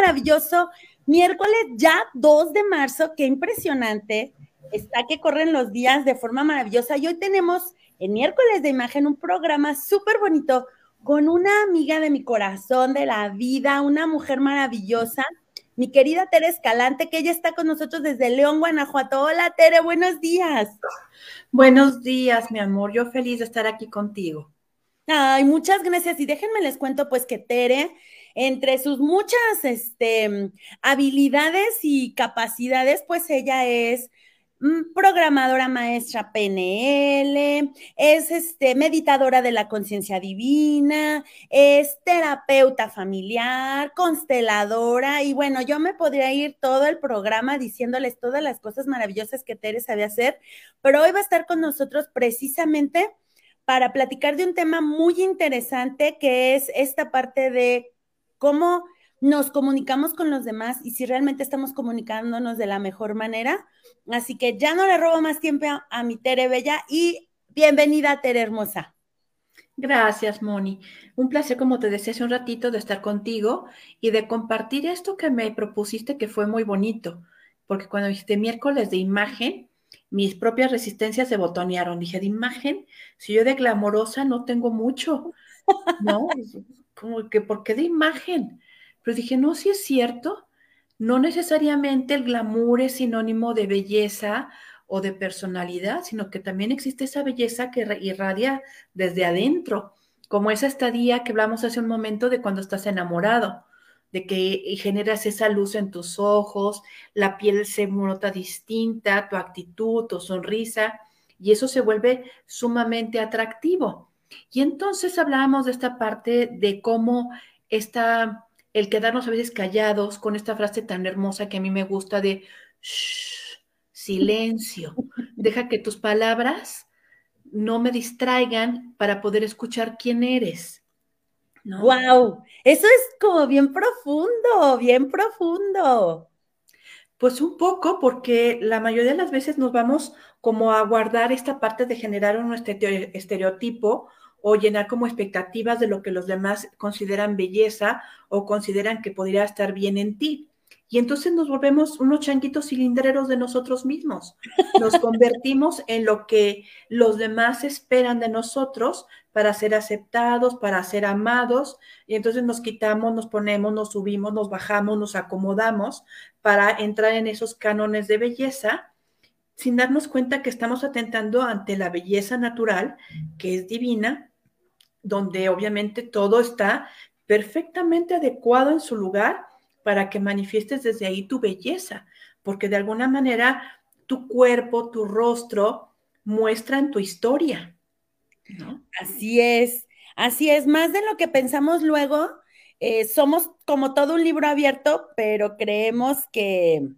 maravilloso miércoles ya 2 de marzo. Qué impresionante. Está que corren los días de forma maravillosa. Y hoy tenemos en miércoles de imagen un programa súper bonito con una amiga de mi corazón, de la vida, una mujer maravillosa, mi querida Tere Escalante, que ella está con nosotros desde León, Guanajuato. Hola, Tere, buenos días. Buenos días, mi amor. Yo feliz de estar aquí contigo. Ay, muchas gracias. Y déjenme les cuento, pues, que Tere, entre sus muchas este, habilidades y capacidades, pues ella es Mm, programadora maestra PNL, es este, meditadora de la conciencia divina, es terapeuta familiar, consteladora, y bueno, yo me podría ir todo el programa diciéndoles todas las cosas maravillosas que Tere sabe hacer, pero hoy va a estar con nosotros precisamente para platicar de un tema muy interesante que es esta parte de cómo nos comunicamos con los demás y si realmente estamos comunicándonos de la mejor manera. Así que ya no le robo más tiempo a, mi Tere Bella y bienvenida Tere Hermosa. Gracias, Moni. Un placer, como te decía hace un ratito, de estar contigo y de compartir esto que me propusiste que fue muy bonito, porque cuando dijiste miércoles de imagen, mis propias resistencias se botonearon. Dije, de imagen, si yo de glamorosa no tengo mucho, ¿no? Como que, ¿por qué de imagen? Pero dije, no, si es cierto, no necesariamente el glamour es sinónimo de belleza o de personalidad, sino que también existe esa belleza que irradia desde adentro, como esa estadía que hablamos hace un momento de cuando estás enamorado, de que generas esa luz en tus ojos, la piel se nota distinta, tu actitud, tu sonrisa, y eso se vuelve sumamente atractivo. Y entonces hablábamos de esta parte de cómo esta el quedarnos a veces callados con esta frase tan hermosa que a mí me gusta de silencio. Deja que tus palabras no me distraigan para poder escuchar quién eres. Wow, eso es como bien profundo, bien profundo. Pues un poco, porque la mayoría de las veces nos vamos como a guardar esta parte de generar un estereotipo o llenar como expectativas de lo que los demás consideran belleza o consideran que podría estar bien en ti. Y entonces nos volvemos unos changuitos cilindreros de nosotros mismos. Nos convertimos en lo que los demás esperan de nosotros para ser aceptados, para ser amados. Y entonces nos quitamos, nos ponemos, nos subimos, nos bajamos, nos acomodamos para entrar en esos cánones de belleza sin darnos cuenta que estamos atentando ante la belleza natural, que es divina, donde obviamente todo está perfectamente adecuado en su lugar para que manifiestes desde ahí tu belleza, porque de alguna manera tu cuerpo, tu rostro muestran tu historia. Así es, así es, más de lo que pensamos luego, eh, somos como todo un libro abierto, pero creemos que,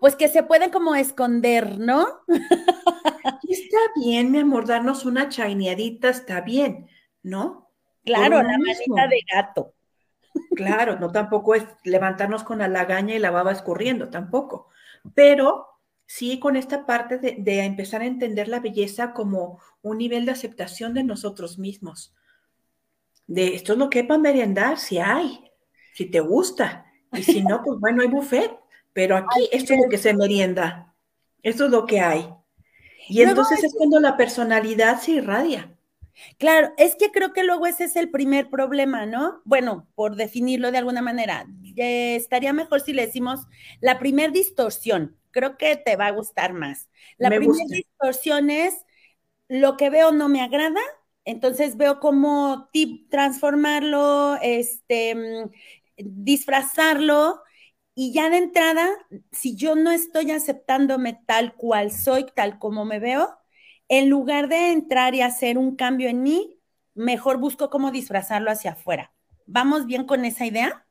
pues que se puede como esconder, ¿no? está bien, mi amor, darnos una chaineadita está bien, ¿no? Claro, la manita de gato. Claro, no tampoco es levantarnos con la lagaña y la baba escurriendo, tampoco. Pero sí con esta parte de, de, empezar a entender la belleza como un nivel de aceptación de nosotros mismos. De esto es lo que para merendar, si hay, si te gusta. Y si no, pues bueno, hay buffet. Pero aquí esto es lo que se merienda. Esto es lo que hay. Y entonces es cuando la personalidad se irradia. Claro, es que creo que luego ese es el primer problema, ¿no? Bueno, por definirlo de alguna manera, eh, estaría mejor si le decimos la primer distorsión. Creo que te va a gustar más. La primera distorsión es lo que veo no me agrada, entonces veo cómo transformarlo, este, mm, disfrazarlo y ya de entrada, si yo no estoy aceptándome tal cual soy, tal como me veo, en lugar de entrar y hacer un cambio en mí, mejor busco cómo disfrazarlo hacia afuera. ¿Vamos bien con esa idea?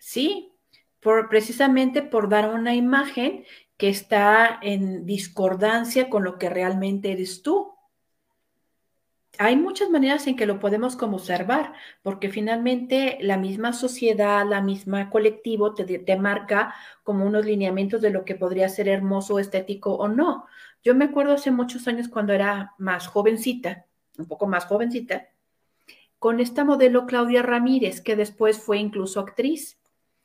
Sí, por, precisamente por dar una imagen que está en discordancia con lo que realmente eres tú hay muchas maneras en que lo podemos como observar, porque finalmente la misma sociedad, la misma colectivo te, te, marca como unos lineamientos de lo que podría ser hermoso, estético o no. Yo me acuerdo hace muchos años cuando era más jovencita, un poco más jovencita, con esta modelo Claudia Ramírez, que después fue incluso actriz.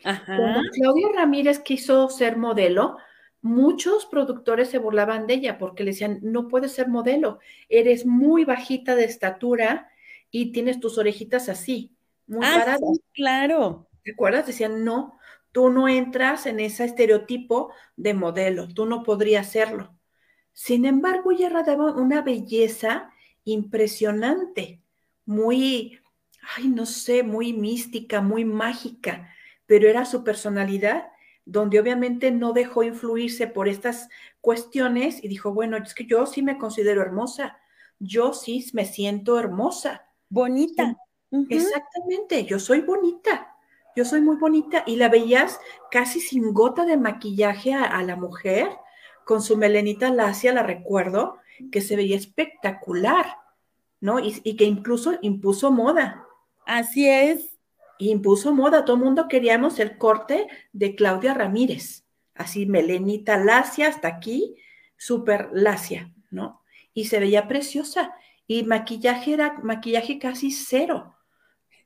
Cuando Claudia Ramírez quiso ser modelo, muchos productores se burlaban de ella porque le decían, no puedes ser modelo, eres muy bajita de estatura y tienes tus orejitas así, muy ah, paradas. claro. ¿Te acuerdas? Decían, no, tú no entras en ese estereotipo de modelo, tú no podrías serlo. Sin embargo, ella radiaba una belleza impresionante, muy, ay, no sé, muy mística, muy mágica, pero era su personalidad donde obviamente no dejó influirse por estas cuestiones y dijo, bueno, es que yo sí me considero hermosa, yo sí me siento hermosa. Bonita. Exactamente, yo soy bonita, yo soy muy bonita y la veías casi sin gota de maquillaje a, la mujer, con su melenita lacia, la recuerdo, que se veía espectacular, ¿no? Y, y que incluso impuso moda. Así es impuso moda, todo el mundo queríamos el corte de Claudia Ramírez, así melenita lacia hasta aquí, súper lacia, ¿no? Y se veía preciosa. Y maquillaje era maquillaje casi cero.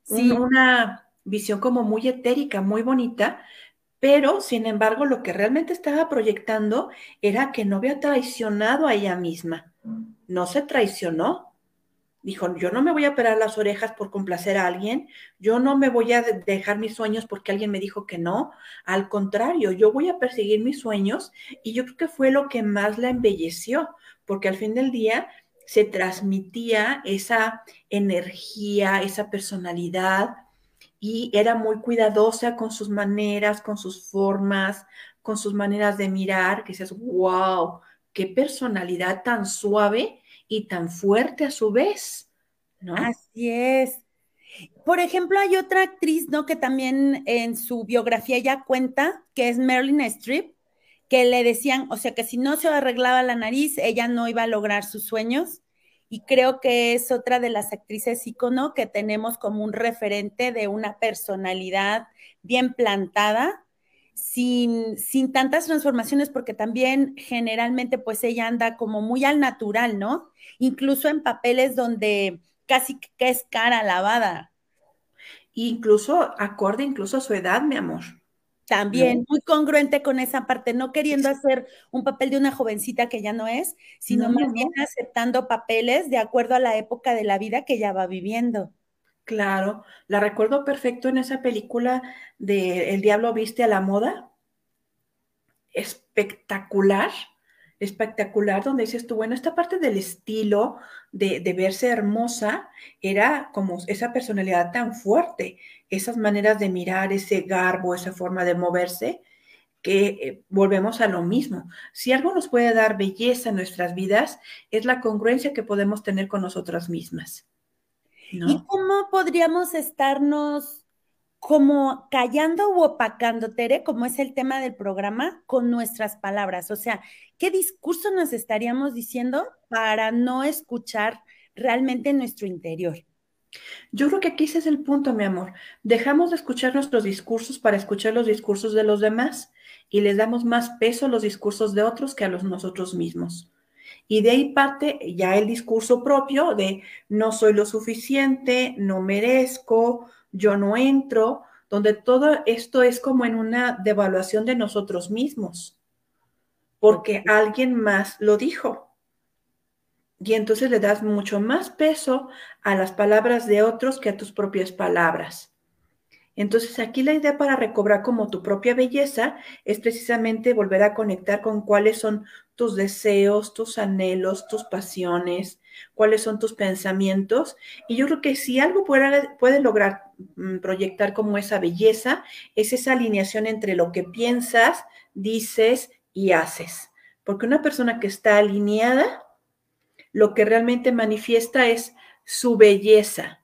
Sí. Una visión como muy etérica, muy bonita, pero sin embargo lo que realmente estaba proyectando era que no había traicionado a ella misma. No se traicionó, Dijo, yo no me voy a operar las orejas por complacer a alguien, yo no me voy a dejar mis sueños porque alguien me dijo que no, al contrario, yo voy a perseguir mis sueños y yo creo que fue lo que más la embelleció, porque al fin del día se transmitía esa energía, esa personalidad y era muy cuidadosa con sus maneras, con sus formas, con sus maneras de mirar, que dices, wow, qué personalidad tan suave y tan fuerte a su vez, ¿no? Así es. Por ejemplo, hay otra actriz, ¿no? Que también en su biografía ya cuenta, que es Marilyn Streep, que le decían, o sea, que si no se arreglaba la nariz, ella no iba a lograr sus sueños. Y creo que es otra de las actrices ícono que tenemos como un referente de una personalidad bien plantada sin, sin tantas transformaciones, porque también generalmente pues ella anda como muy al natural, ¿no? Incluso en papeles donde casi que es cara lavada. Incluso acorde incluso a su edad, mi amor. También muy congruente con esa parte, no queriendo hacer un papel de una jovencita que ya no es, sino más bien aceptando papeles de acuerdo a la época de la vida que ella va viviendo. Claro, la recuerdo perfecto en esa película de El Diablo Viste a la Moda. Espectacular, espectacular, donde dices tú, bueno, esta parte del estilo, de, verse hermosa, era como esa personalidad tan fuerte, esas maneras de mirar, ese garbo, esa forma de moverse, que eh, volvemos a lo mismo. Si algo nos puede dar belleza en nuestras vidas, es la congruencia que podemos tener con nosotras mismas. ¿Y cómo podríamos estarnos como callando o opacando, Tere, como es el tema del programa, con nuestras palabras? O sea, ¿qué discurso nos estaríamos diciendo para no escuchar realmente nuestro interior? Yo creo que aquí ese es el punto, mi amor. Dejamos de escuchar nuestros discursos para escuchar los discursos de los demás y les damos más peso a los discursos de otros que a los nosotros mismos. Y de ahí parte ya el discurso propio de no soy lo suficiente, no merezco, yo no entro, donde todo esto es como en una devaluación de nosotros mismos, porque alguien más lo dijo. Y entonces le das mucho más peso a las palabras de otros que a tus propias palabras. Entonces aquí la idea para recobrar como tu propia belleza es precisamente volver a conectar con cuáles son tus deseos, tus anhelos, tus pasiones, cuáles son tus pensamientos. Y yo creo que si algo puede, puede lograr mm, proyectar como esa belleza, es esa alineación entre lo que piensas, dices y haces. Porque una persona que está alineada, lo que realmente manifiesta es su belleza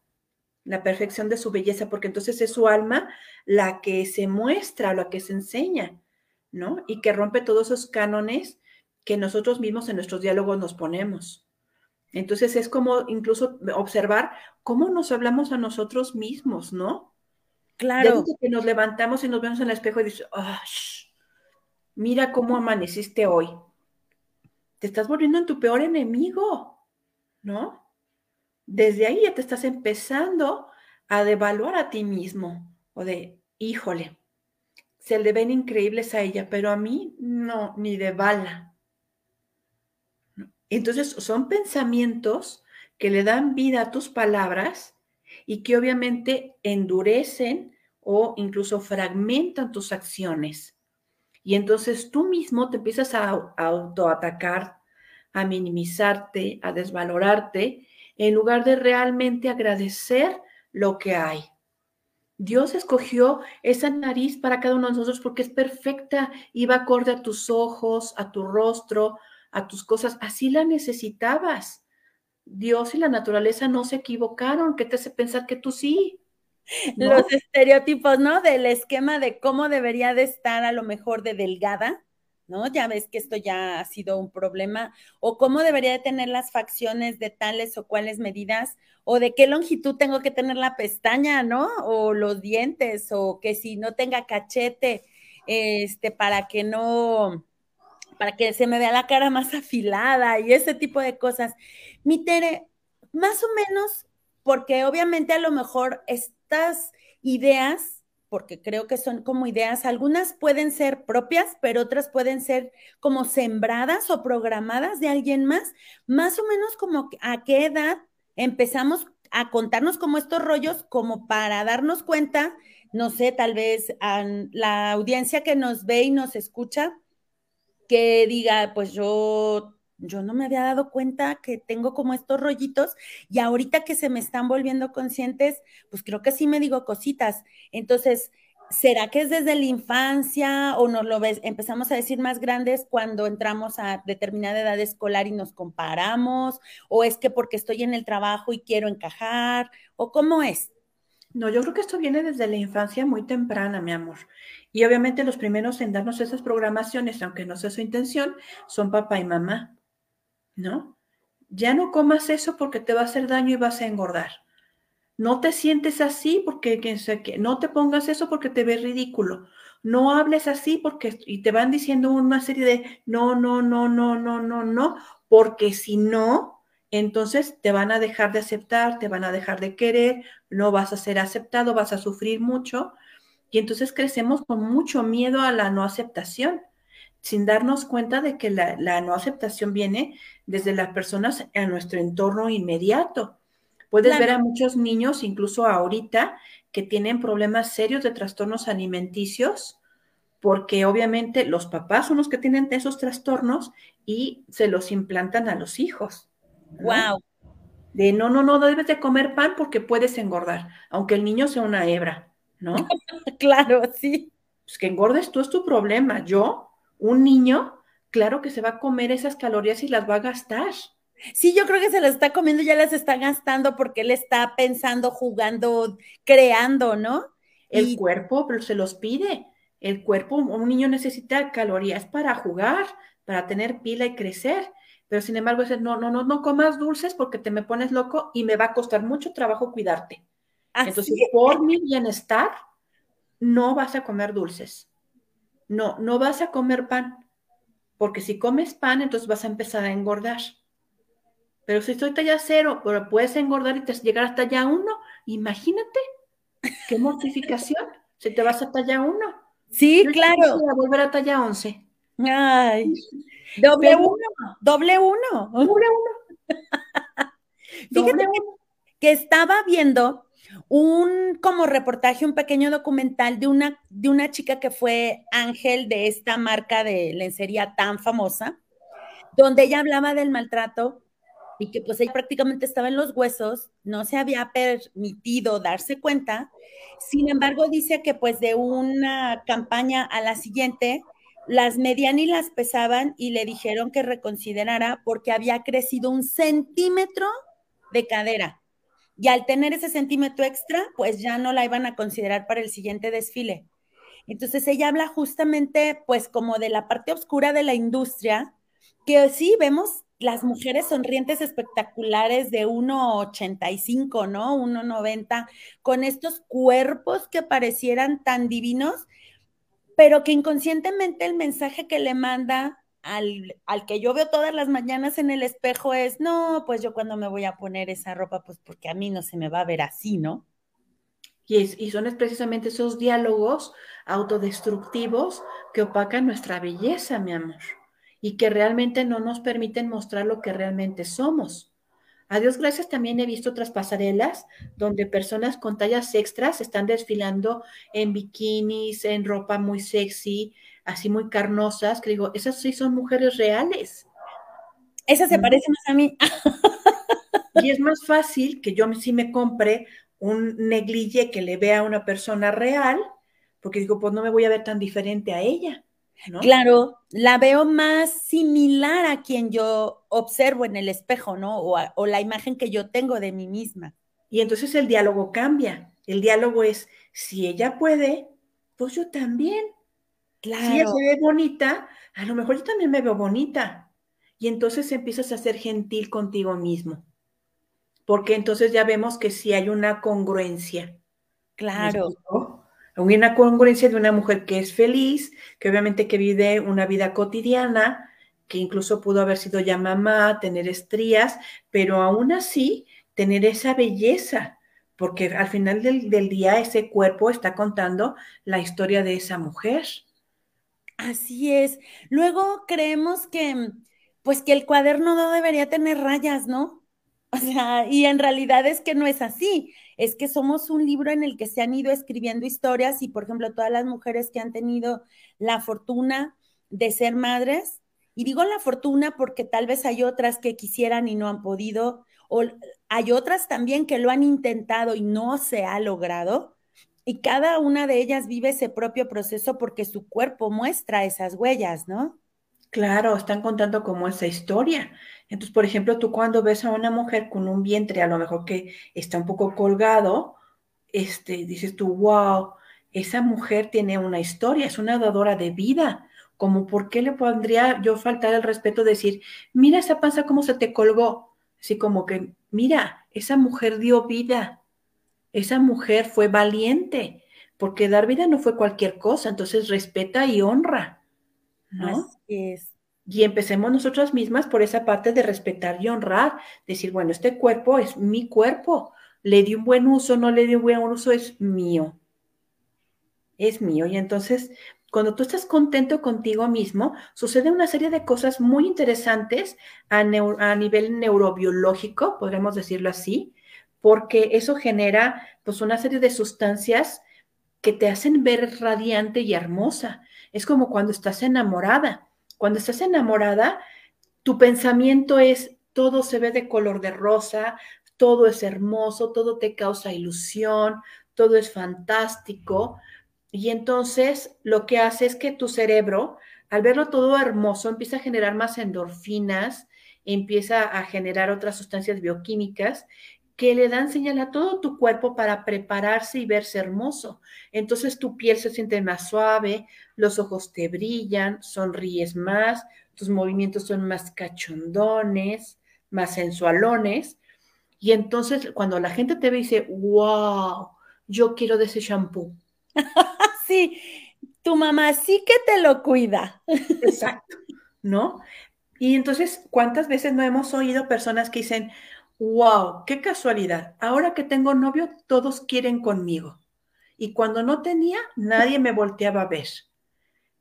la perfección de su belleza, porque entonces es su alma la que se muestra, la que se enseña, ¿no? Y que rompe todos esos cánones que nosotros mismos en nuestros diálogos nos ponemos. Entonces es como incluso observar cómo nos hablamos a nosotros mismos, ¿no? Claro. que nos levantamos y nos vemos en el espejo y dices, mira cómo amaneciste hoy. Te estás volviendo en tu peor enemigo, ¿no? Desde ahí ya te estás empezando a devaluar a ti mismo o de, híjole, se le ven increíbles a ella, pero a mí no, ni de bala. Entonces son pensamientos que le dan vida a tus palabras y que obviamente endurecen o incluso fragmentan tus acciones. Y entonces tú mismo te empiezas a, autoatacar, a minimizarte, a desvalorarte, en lugar de realmente agradecer lo que hay. Dios escogió esa nariz para cada uno de nosotros porque es perfecta y va acorde a tus ojos, a tu rostro, a tus cosas. Así la necesitabas. Dios y la naturaleza no se equivocaron. ¿Qué te hace pensar que tú sí? Los estereotipos, ¿no? Del esquema de cómo debería de estar a lo mejor de delgada, ¿no? Ya ves que esto ya ha sido un problema. O cómo debería de tener las facciones de tales o cuales medidas. O de qué longitud tengo que tener la pestaña, ¿no? O los dientes. O que si no tenga cachete, este, para que no para que se me vea la cara más afilada y ese tipo de cosas. Mi Tere, más o menos, porque obviamente a lo mejor estas ideas, porque creo que son como ideas, algunas pueden ser propias, pero otras pueden ser como sembradas o programadas de alguien más, más o menos como a qué edad empezamos a contarnos como estos rollos, como para darnos cuenta, no sé, tal vez la audiencia que nos ve y nos escucha, que diga, pues yo, yo no me había dado cuenta que tengo como estos rollitos y ahorita que se me están volviendo conscientes, pues creo que sí me digo cositas. Entonces, ¿será que es desde la infancia o nos lo ves, empezamos a decir más grandes cuando entramos a determinada edad escolar y nos comparamos? ¿O es que porque estoy en el trabajo y quiero encajar? ¿O cómo es? No, yo creo que esto viene desde la infancia muy temprana, mi amor. Y obviamente los primeros en darnos esas programaciones, aunque no sea su intención, son papá y mamá, ¿no? Ya no comas eso porque te va a hacer daño y vas a engordar. No te sientes así porque no te pongas eso porque te ves ridículo. No hables así porque y te van diciendo una serie de no, no, no, no, no, no, no, porque si no, entonces te van a dejar de aceptar, te van a dejar de querer, no vas a ser aceptado, vas a sufrir mucho y entonces crecemos con mucho miedo a la no aceptación, sin darnos cuenta de que la, no aceptación viene desde las personas en nuestro entorno inmediato. Puedes ver a muchos niños, incluso ahorita, que tienen problemas serios de trastornos alimenticios, porque obviamente los papás son los que tienen esos trastornos y se los implantan a los hijos. Wow. De no, no, no debes de comer pan porque puedes engordar, aunque el niño sea una hebra. ¿no? claro, sí. Pues que engordes tú es tu problema. Yo, un niño, claro que se va a comer esas calorías y las va a gastar. Sí, yo creo que se las está comiendo, ya las está gastando porque él está pensando, jugando, creando, ¿no? El cuerpo pero se los pide. El cuerpo, un niño necesita calorías para jugar, para tener pila y crecer. Pero sin embargo, ese, no, no, no, no comas dulces porque te me pones loco y me va a costar mucho trabajo cuidarte. Entonces, por mi bienestar, no vas a comer dulces. No, no vas a comer pan. Porque si comes pan, entonces vas a empezar a engordar. Pero si estoy talla cero, pero puedes engordar y te llegar hasta talla uno, imagínate qué mortificación. Si te vas a talla uno. Sí, claro. Voy a volver a talla once. Ay. Doble uno. Doble uno. Doble uno. Fíjate que estaba viendo un como reportaje, un pequeño documental de una, de una chica que fue ángel de esta marca de lencería tan famosa, donde ella hablaba del maltrato y que pues ella prácticamente estaba en los huesos, no se había permitido darse cuenta. Sin embargo, dice que pues de una campaña a la siguiente, las medían y las pesaban y le dijeron que reconsiderara porque había crecido un centímetro de cadera y al tener ese centímetro extra, pues ya no la iban a considerar para el siguiente desfile. Entonces ella habla justamente pues como de la parte oscura de la industria, que sí vemos las mujeres sonrientes espectaculares de 1,85, ¿no? 1,90, con estos cuerpos que parecieran tan divinos, pero que inconscientemente el mensaje que le manda al, al, que yo veo todas las mañanas en el espejo es, no, pues yo cuando me voy a poner esa ropa, pues porque a mí no se me va a ver así, ¿no? Y, es, y son precisamente esos diálogos autodestructivos que opacan nuestra belleza, mi amor, y que realmente no nos permiten mostrar lo que realmente somos. A Dios gracias también he visto otras pasarelas donde personas con tallas extras están desfilando en bikinis, en ropa muy sexy, así muy carnosas, que digo, esas sí son mujeres reales. Esas se parecen más a mí. y es más fácil que yo sí me compre un neglige que le vea a una persona real, porque digo, pues no me voy a ver tan diferente a ella. Claro, la veo más similar a quien yo observo en el espejo, ¿no? O, o, la imagen que yo tengo de mí misma. Y entonces el diálogo cambia. El diálogo es, si ella puede, pues yo también. Claro. Si ella se ve bonita, a lo mejor yo también me veo bonita. Y entonces empiezas a ser gentil contigo mismo. Porque entonces ya vemos que sí hay una congruencia. Claro una congruencia de una mujer que es feliz, que obviamente que vive una vida cotidiana, que incluso pudo haber sido ya mamá, tener estrías, pero aún así tener esa belleza, porque al final del, día ese cuerpo está contando la historia de esa mujer. Así es. Luego creemos que, pues que el cuaderno no debería tener rayas, ¿no? O sea, y en realidad es que no es así es que somos un libro en el que se han ido escribiendo historias y, por ejemplo, todas las mujeres que han tenido la fortuna de ser madres, y digo la fortuna porque tal vez hay otras que quisieran y no han podido, o hay otras también que lo han intentado y no se ha logrado, y cada una de ellas vive ese propio proceso porque su cuerpo muestra esas huellas, ¿no? Claro, están contando como esa historia. Entonces, por ejemplo, tú cuando ves a una mujer con un vientre, a lo mejor que está un poco colgado, este, dices tú, wow, esa mujer tiene una historia, es una dadora de vida. Como, ¿por qué le pondría yo faltar el respeto de decir, mira esa panza cómo se te colgó? Así como que, mira, esa mujer dio vida, esa mujer fue valiente, porque dar vida no fue cualquier cosa, entonces respeta y honra, ¿no? Así es. Y empecemos nosotras mismas por esa parte de respetar y honrar, decir, bueno, este cuerpo es mi cuerpo, le di un buen uso, no le di un buen uso, es mío. Es mío. Y entonces, cuando tú estás contento contigo mismo, sucede una serie de cosas muy interesantes a, a nivel neurobiológico, podríamos decirlo así, porque eso genera pues una serie de sustancias que te hacen ver radiante y hermosa. Es como cuando estás enamorada cuando estás enamorada, tu pensamiento es todo se ve de color de rosa, todo es hermoso, todo te causa ilusión, todo es fantástico. Y entonces lo que hace es que tu cerebro, al verlo todo hermoso, empieza a generar más endorfinas, empieza a generar otras sustancias bioquímicas que le dan señal a todo tu cuerpo para prepararse y verse hermoso. Entonces tu piel se siente más suave, los ojos te brillan, sonríes más, tus movimientos son más cachondones, más sensualones. Y entonces cuando la gente te ve dice, wow, yo quiero de ese shampoo. sí, tu mamá sí que te lo cuida. Exacto, ¿no? Y entonces, ¿cuántas veces no hemos oído personas que dicen, wow, qué casualidad. Ahora que tengo novio, todos quieren conmigo. Y cuando no tenía, nadie me volteaba a ver.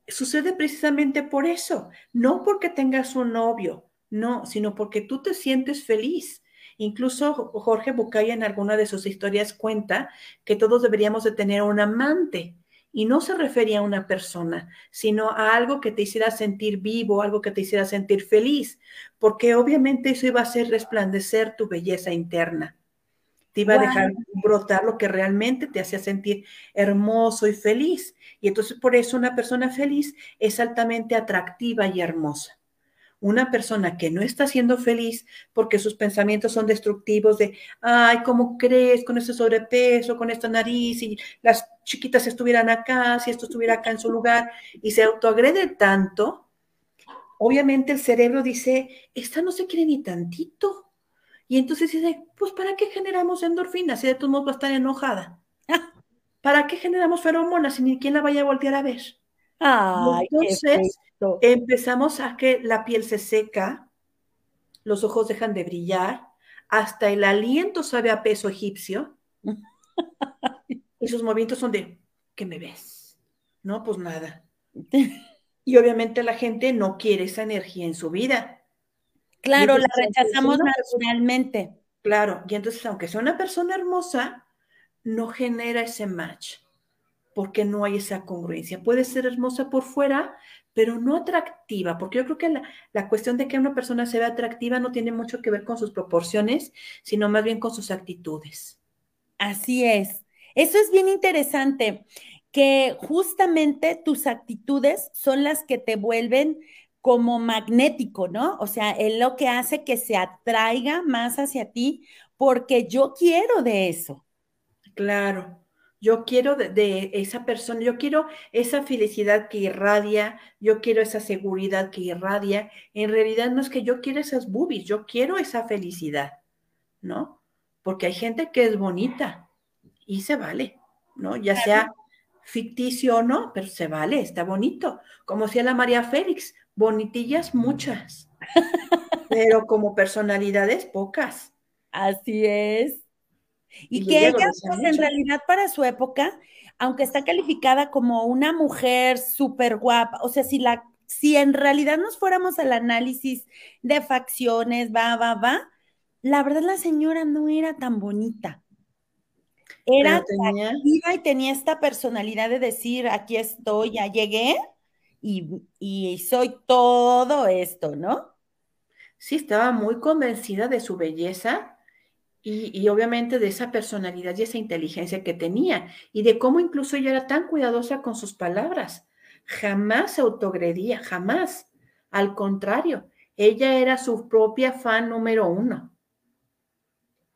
Sucede precisamente por eso, no porque tengas un novio, no, sino porque tú te sientes feliz. Incluso Jorge Bucay en alguna de sus historias cuenta que todos deberíamos de tener un amante y no se refería a una persona, sino a algo que te hiciera sentir vivo, algo que te hiciera sentir feliz, porque obviamente eso iba a hacer resplandecer tu belleza interna. Te iba a dejar brotar lo que realmente te hacía sentir hermoso y feliz. Y entonces por eso una persona feliz es altamente atractiva y hermosa una persona que no está siendo feliz porque sus pensamientos son destructivos de, ay, ¿cómo crees con ese sobrepeso, con esta nariz? Y las chiquitas estuvieran acá, si esto estuviera acá en su lugar, y se autoagrede tanto, obviamente el cerebro dice, esta no se quiere ni tantito. Y entonces dice, pues ¿para qué generamos endorfinas si de todos modos va a estar enojada? ¿Para qué generamos feromonas si ni quien la vaya a voltear a ver? Ay, Entonces empezamos a que la piel se seca, los ojos dejan de brillar, hasta el aliento sabe a peso egipcio. y sus movimientos son de, ¿qué me ves? No, pues nada. Y obviamente la gente no quiere esa energía en su vida. Claro, la rechazamos naturalmente. Claro, y entonces aunque sea una persona hermosa, no genera ese match, porque no hay esa congruencia. Puede ser hermosa por fuera, pero no atractiva, porque yo creo que la, la, cuestión de que una persona se vea atractiva no tiene mucho que ver con sus proporciones, sino más bien con sus actitudes. Así es. Eso es bien interesante que justamente tus actitudes son las que te vuelven como magnético, ¿no? O sea, es lo que hace que se atraiga más hacia ti porque yo quiero de eso. Claro, yo quiero de, esa persona, yo quiero esa felicidad que irradia, yo quiero esa seguridad que irradia. En realidad no es que yo quiera esas boobies, yo quiero esa felicidad, ¿no? Porque hay gente que es bonita y se vale, ¿no? Ya sea ficticio o no, pero se vale, está bonito. Como decía la María Félix, bonitillas muchas, pero como personalidades pocas. Así es. Y, que ella, pues, en realidad, para su época, aunque está calificada como una mujer súper guapa, o sea, si la, si en realidad nos fuéramos al análisis de facciones, va, va, va, la verdad la señora no era tan bonita. Era tenía... y tenía esta personalidad de decir, aquí estoy, ya llegué y, soy todo esto, ¿no? Sí, estaba muy convencida de su belleza y, obviamente de esa personalidad y esa inteligencia que tenía y de cómo incluso ella era tan cuidadosa con sus palabras. Jamás se autogredía, jamás. Al contrario, ella era su propia fan número uno.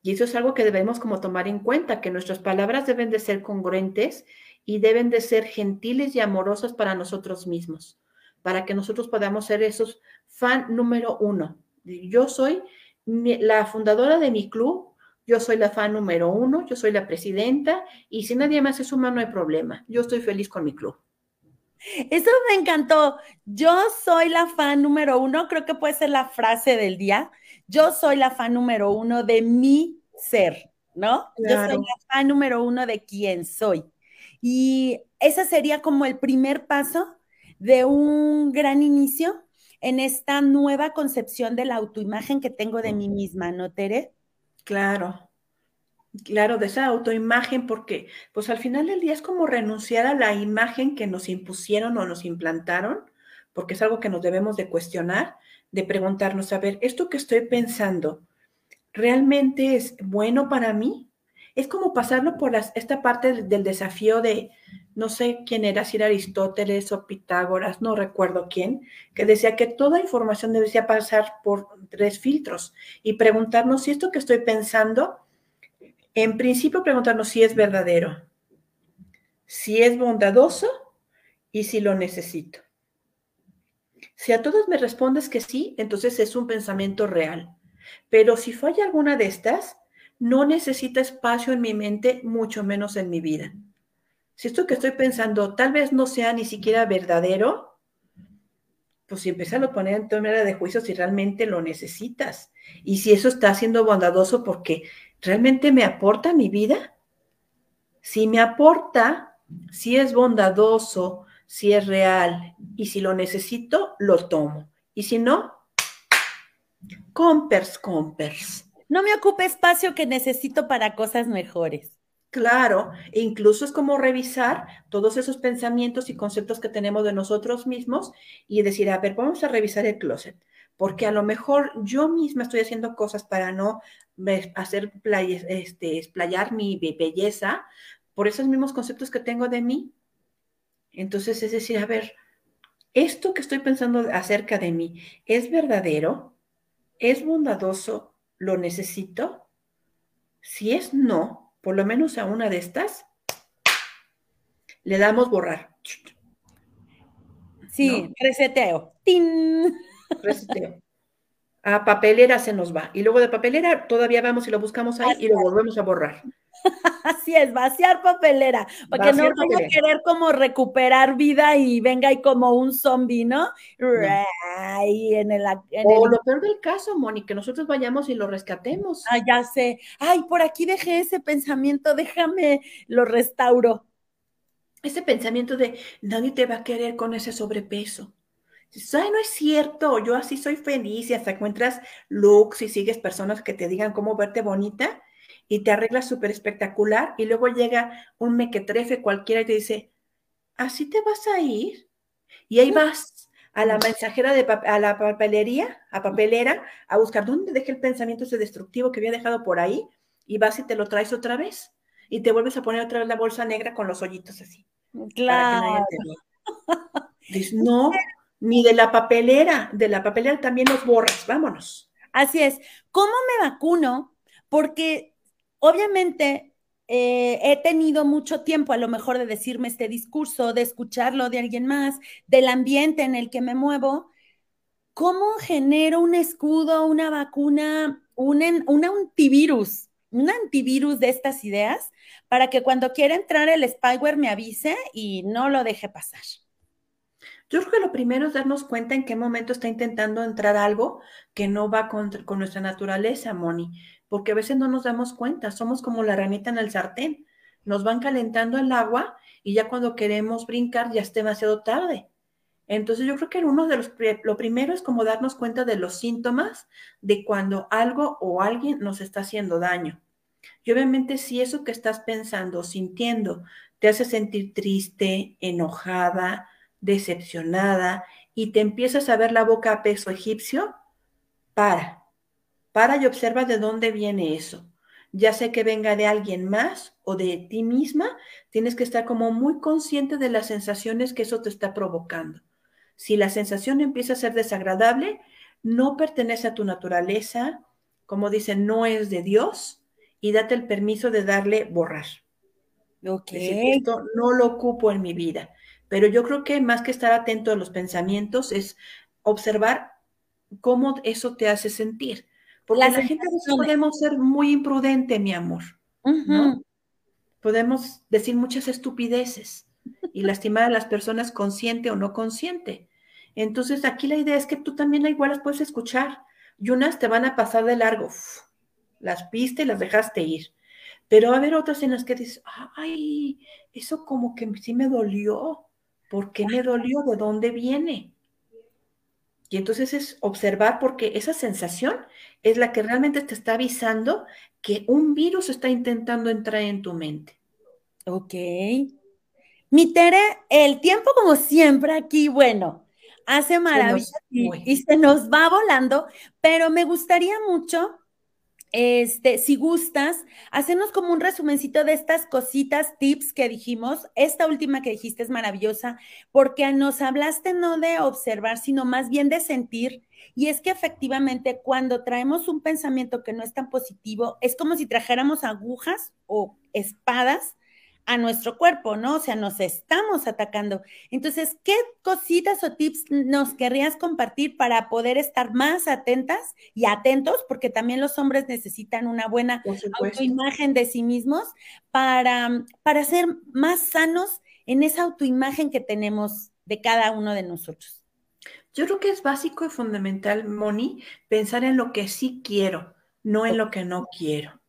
Y eso es algo que debemos como tomar en cuenta, que nuestras palabras deben de ser congruentes y deben de ser gentiles y amorosas para nosotros mismos, para que nosotros podamos ser esos fan número uno. Yo soy la fundadora de mi club, yo soy la fan número uno, yo soy la presidenta y si nadie más se suma no hay problema. Yo estoy feliz con mi club. Eso me encantó. Yo soy la fan número uno, creo que puede ser la frase del día. Yo soy la fan número uno de mi ser, ¿no? Yo soy la fan número uno de quién soy. Y ese sería como el primer paso de un gran inicio en esta nueva concepción de la autoimagen que tengo de mí misma, ¿no, Tere? Claro, claro, de esa autoimagen, porque pues al final del día es como renunciar a la imagen que nos impusieron o nos implantaron, porque es algo que nos debemos de cuestionar, de preguntarnos, a ver, ¿esto que estoy pensando realmente es bueno para mí? Es como pasarlo por esta parte del, desafío de, no sé quién era, si era Aristóteles o Pitágoras, no recuerdo quién, que decía que toda información debería pasar por tres filtros y preguntarnos si esto que estoy pensando, en principio preguntarnos si es verdadero, si es bondadoso y si lo necesito. Si a todos me respondes que sí, entonces es un pensamiento real. Pero si falla alguna de estas, no necesita espacio en mi mente, mucho menos en mi vida. Si esto que estoy pensando tal vez no sea ni siquiera verdadero, pues si empiezas a poner en tu de juicio si realmente lo necesitas y si eso está siendo bondadoso porque realmente me aporta mi vida. Si me aporta, si es bondadoso, si es real y si lo necesito, lo tomo. Y si no, compers, compers no me ocupe espacio que necesito para cosas mejores. Claro, e incluso es como revisar todos esos pensamientos y conceptos que tenemos de nosotros mismos y decir, a ver, vamos a revisar el closet, porque a lo mejor yo misma estoy haciendo cosas para no hacer este, explayar mi belleza por esos mismos conceptos que tengo de mí. Entonces, es decir, a ver, esto que estoy pensando acerca de mí, ¿es verdadero? ¿Es bondadoso? ¿Lo necesito? Si es no, por lo menos a una de estas, le damos borrar. Sí, reseteo. Reseteo. A papelera se nos va. Y luego de papelera todavía vamos y lo buscamos ahí y lo volvemos a borrar. Así es, vaciar papelera, porque no voy a querer como recuperar vida y venga ahí como un zombie, ¿no? en el, o lo peor del caso, Moni, que nosotros vayamos y lo rescatemos. Ah, ya sé. Ay, por aquí dejé ese pensamiento, déjame, lo restauro. Ese pensamiento de nadie te va a querer con ese sobrepeso. Ay, no es cierto, yo así soy feliz y hasta encuentras looks y sigues personas que te digan cómo verte bonita y te arreglas súper espectacular y luego llega un mequetrefe cualquiera y te dice, ¿así te vas a ir? Y ahí vas a la mensajera de a la papelería, a papelera, a buscar dónde dejé el pensamiento ese destructivo que había dejado por ahí y vas y te lo traes otra vez y te vuelves a poner otra vez la bolsa negra con los hoyitos así. Claro. Dices, no, ni de la papelera, de la papelera también los borras, vámonos. Así es. ¿Cómo me vacuno? Porque obviamente eh, he tenido mucho tiempo a lo mejor de decirme este discurso, de escucharlo de alguien más, del ambiente en el que me muevo. ¿Cómo genero un escudo, una vacuna, un, un antivirus, un antivirus de estas ideas para que cuando quiera entrar el spyware me avise y no lo deje pasar? Yo creo que lo primero es darnos cuenta en qué momento está intentando entrar algo que no va con, con nuestra naturaleza, Moni porque a veces no nos damos cuenta, somos como la ranita en el sartén, nos van calentando el agua y ya cuando queremos brincar ya es demasiado tarde. Entonces yo creo que uno de los, lo primero es como darnos cuenta de los síntomas de cuando algo o alguien nos está haciendo daño. Y obviamente si eso que estás pensando, sintiendo, te hace sentir triste, enojada, decepcionada y te empiezas a ver la boca a peso egipcio, para para y observa de dónde viene eso. Ya sé que venga de alguien más o de ti misma, tienes que estar como muy consciente de las sensaciones que eso te está provocando. Si la sensación empieza a ser desagradable, no pertenece a tu naturaleza, como dicen, no es de Dios, y date el permiso de darle borrar. Ok. esto no lo ocupo en mi vida. Pero yo creo que más que estar atento a los pensamientos es observar cómo eso te hace sentir. Porque la, gente podemos ser muy imprudente, mi amor. Podemos decir muchas estupideces y lastimar a las personas consciente o no consciente. Entonces, aquí la idea es que tú también igual las puedes escuchar y unas te van a pasar de largo. las viste y las dejaste ir. Pero va a haber otras en las que dices, ay, eso como que sí me dolió. ¿Por qué me dolió? ¿De dónde viene? Y entonces es observar porque esa sensación es la que realmente te está avisando que un virus está intentando entrar en tu mente. Ok. Mi Tere, el tiempo como siempre aquí, bueno, hace maravillas y, se nos va volando, pero me gustaría mucho este, si gustas, hacernos como un resumencito de estas cositas, tips que dijimos. Esta última que dijiste es maravillosa porque nos hablaste no de observar, sino más bien de sentir. Y es que efectivamente cuando traemos un pensamiento que no es tan positivo, es como si trajéramos agujas o espadas a nuestro cuerpo, ¿no? O sea, nos estamos atacando. Entonces, ¿qué cositas o tips nos querrías compartir para poder estar más atentas y atentos? Porque también los hombres necesitan una buena autoimagen de sí mismos para, para ser más sanos en esa autoimagen que tenemos de cada uno de nosotros. Yo creo que es básico y fundamental, Moni, pensar en lo que sí quiero, no en lo que no quiero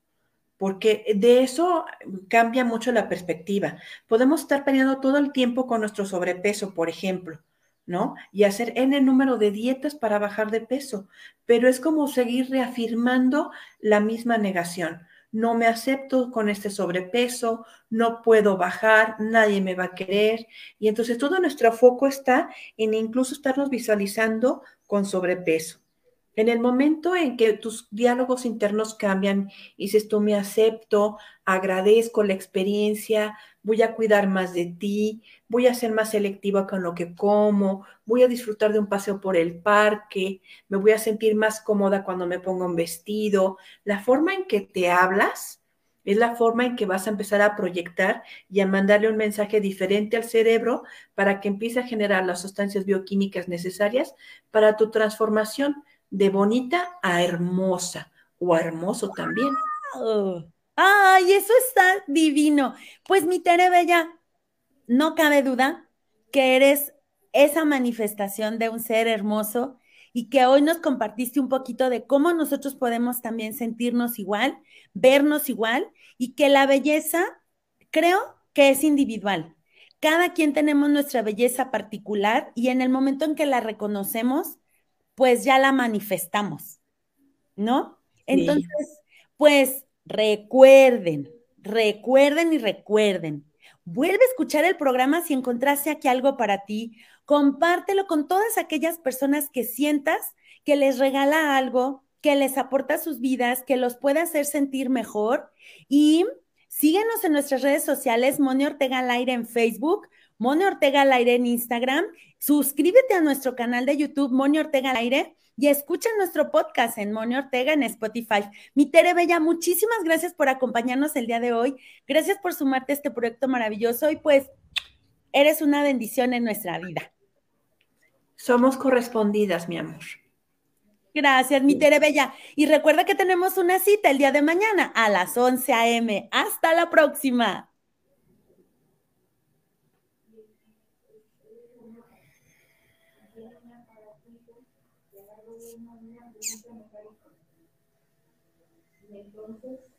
porque de eso cambia mucho la perspectiva. Podemos estar peleando todo el tiempo con nuestro sobrepeso, por ejemplo, ¿no? Y hacer N número de dietas para bajar de peso, pero es como seguir reafirmando la misma negación. No me acepto con este sobrepeso, no puedo bajar, nadie me va a querer. Y entonces todo nuestro foco está en incluso estarnos visualizando con sobrepeso. En el momento en que tus diálogos internos cambian y dices, tú me acepto, agradezco la experiencia, voy a cuidar más de ti, voy a ser más selectiva con lo que como, voy a disfrutar de un paseo por el parque, me voy a sentir más cómoda cuando me ponga un vestido. La forma en que te hablas es la forma en que vas a empezar a proyectar y a mandarle un mensaje diferente al cerebro para que empiece a generar las sustancias bioquímicas necesarias para tu transformación de bonita a hermosa o hermoso también. Ay, eso está divino. Pues mi Tere Bella, no cabe duda que eres esa manifestación de un ser hermoso y que hoy nos compartiste un poquito de cómo nosotros podemos también sentirnos igual, vernos igual y que la belleza creo que es individual. Cada quien tenemos nuestra belleza particular y en el momento en que la reconocemos, pues ya la manifestamos, ¿no? Entonces, pues recuerden, recuerden y recuerden. Vuelve a escuchar el programa si encontraste aquí algo para ti. Compártelo con todas aquellas personas que sientas que les regala algo, que les aporta sus vidas, que los puede hacer sentir mejor. Y síguenos en nuestras redes sociales, Moni Ortega al aire en Facebook, Moni Ortega al aire en Instagram. Suscríbete a nuestro canal de YouTube, Moni Ortega al aire y escucha nuestro podcast en Moni Ortega en Spotify. Mi Tere Bella, muchísimas gracias por acompañarnos el día de hoy. Gracias por sumarte a este proyecto maravilloso y pues eres una bendición en nuestra vida. Somos correspondidas, mi amor. Gracias, mi Tere Bella. Y recuerda que tenemos una cita el día de mañana a las 11 a.m. Hasta la próxima. Entonces es bonito porque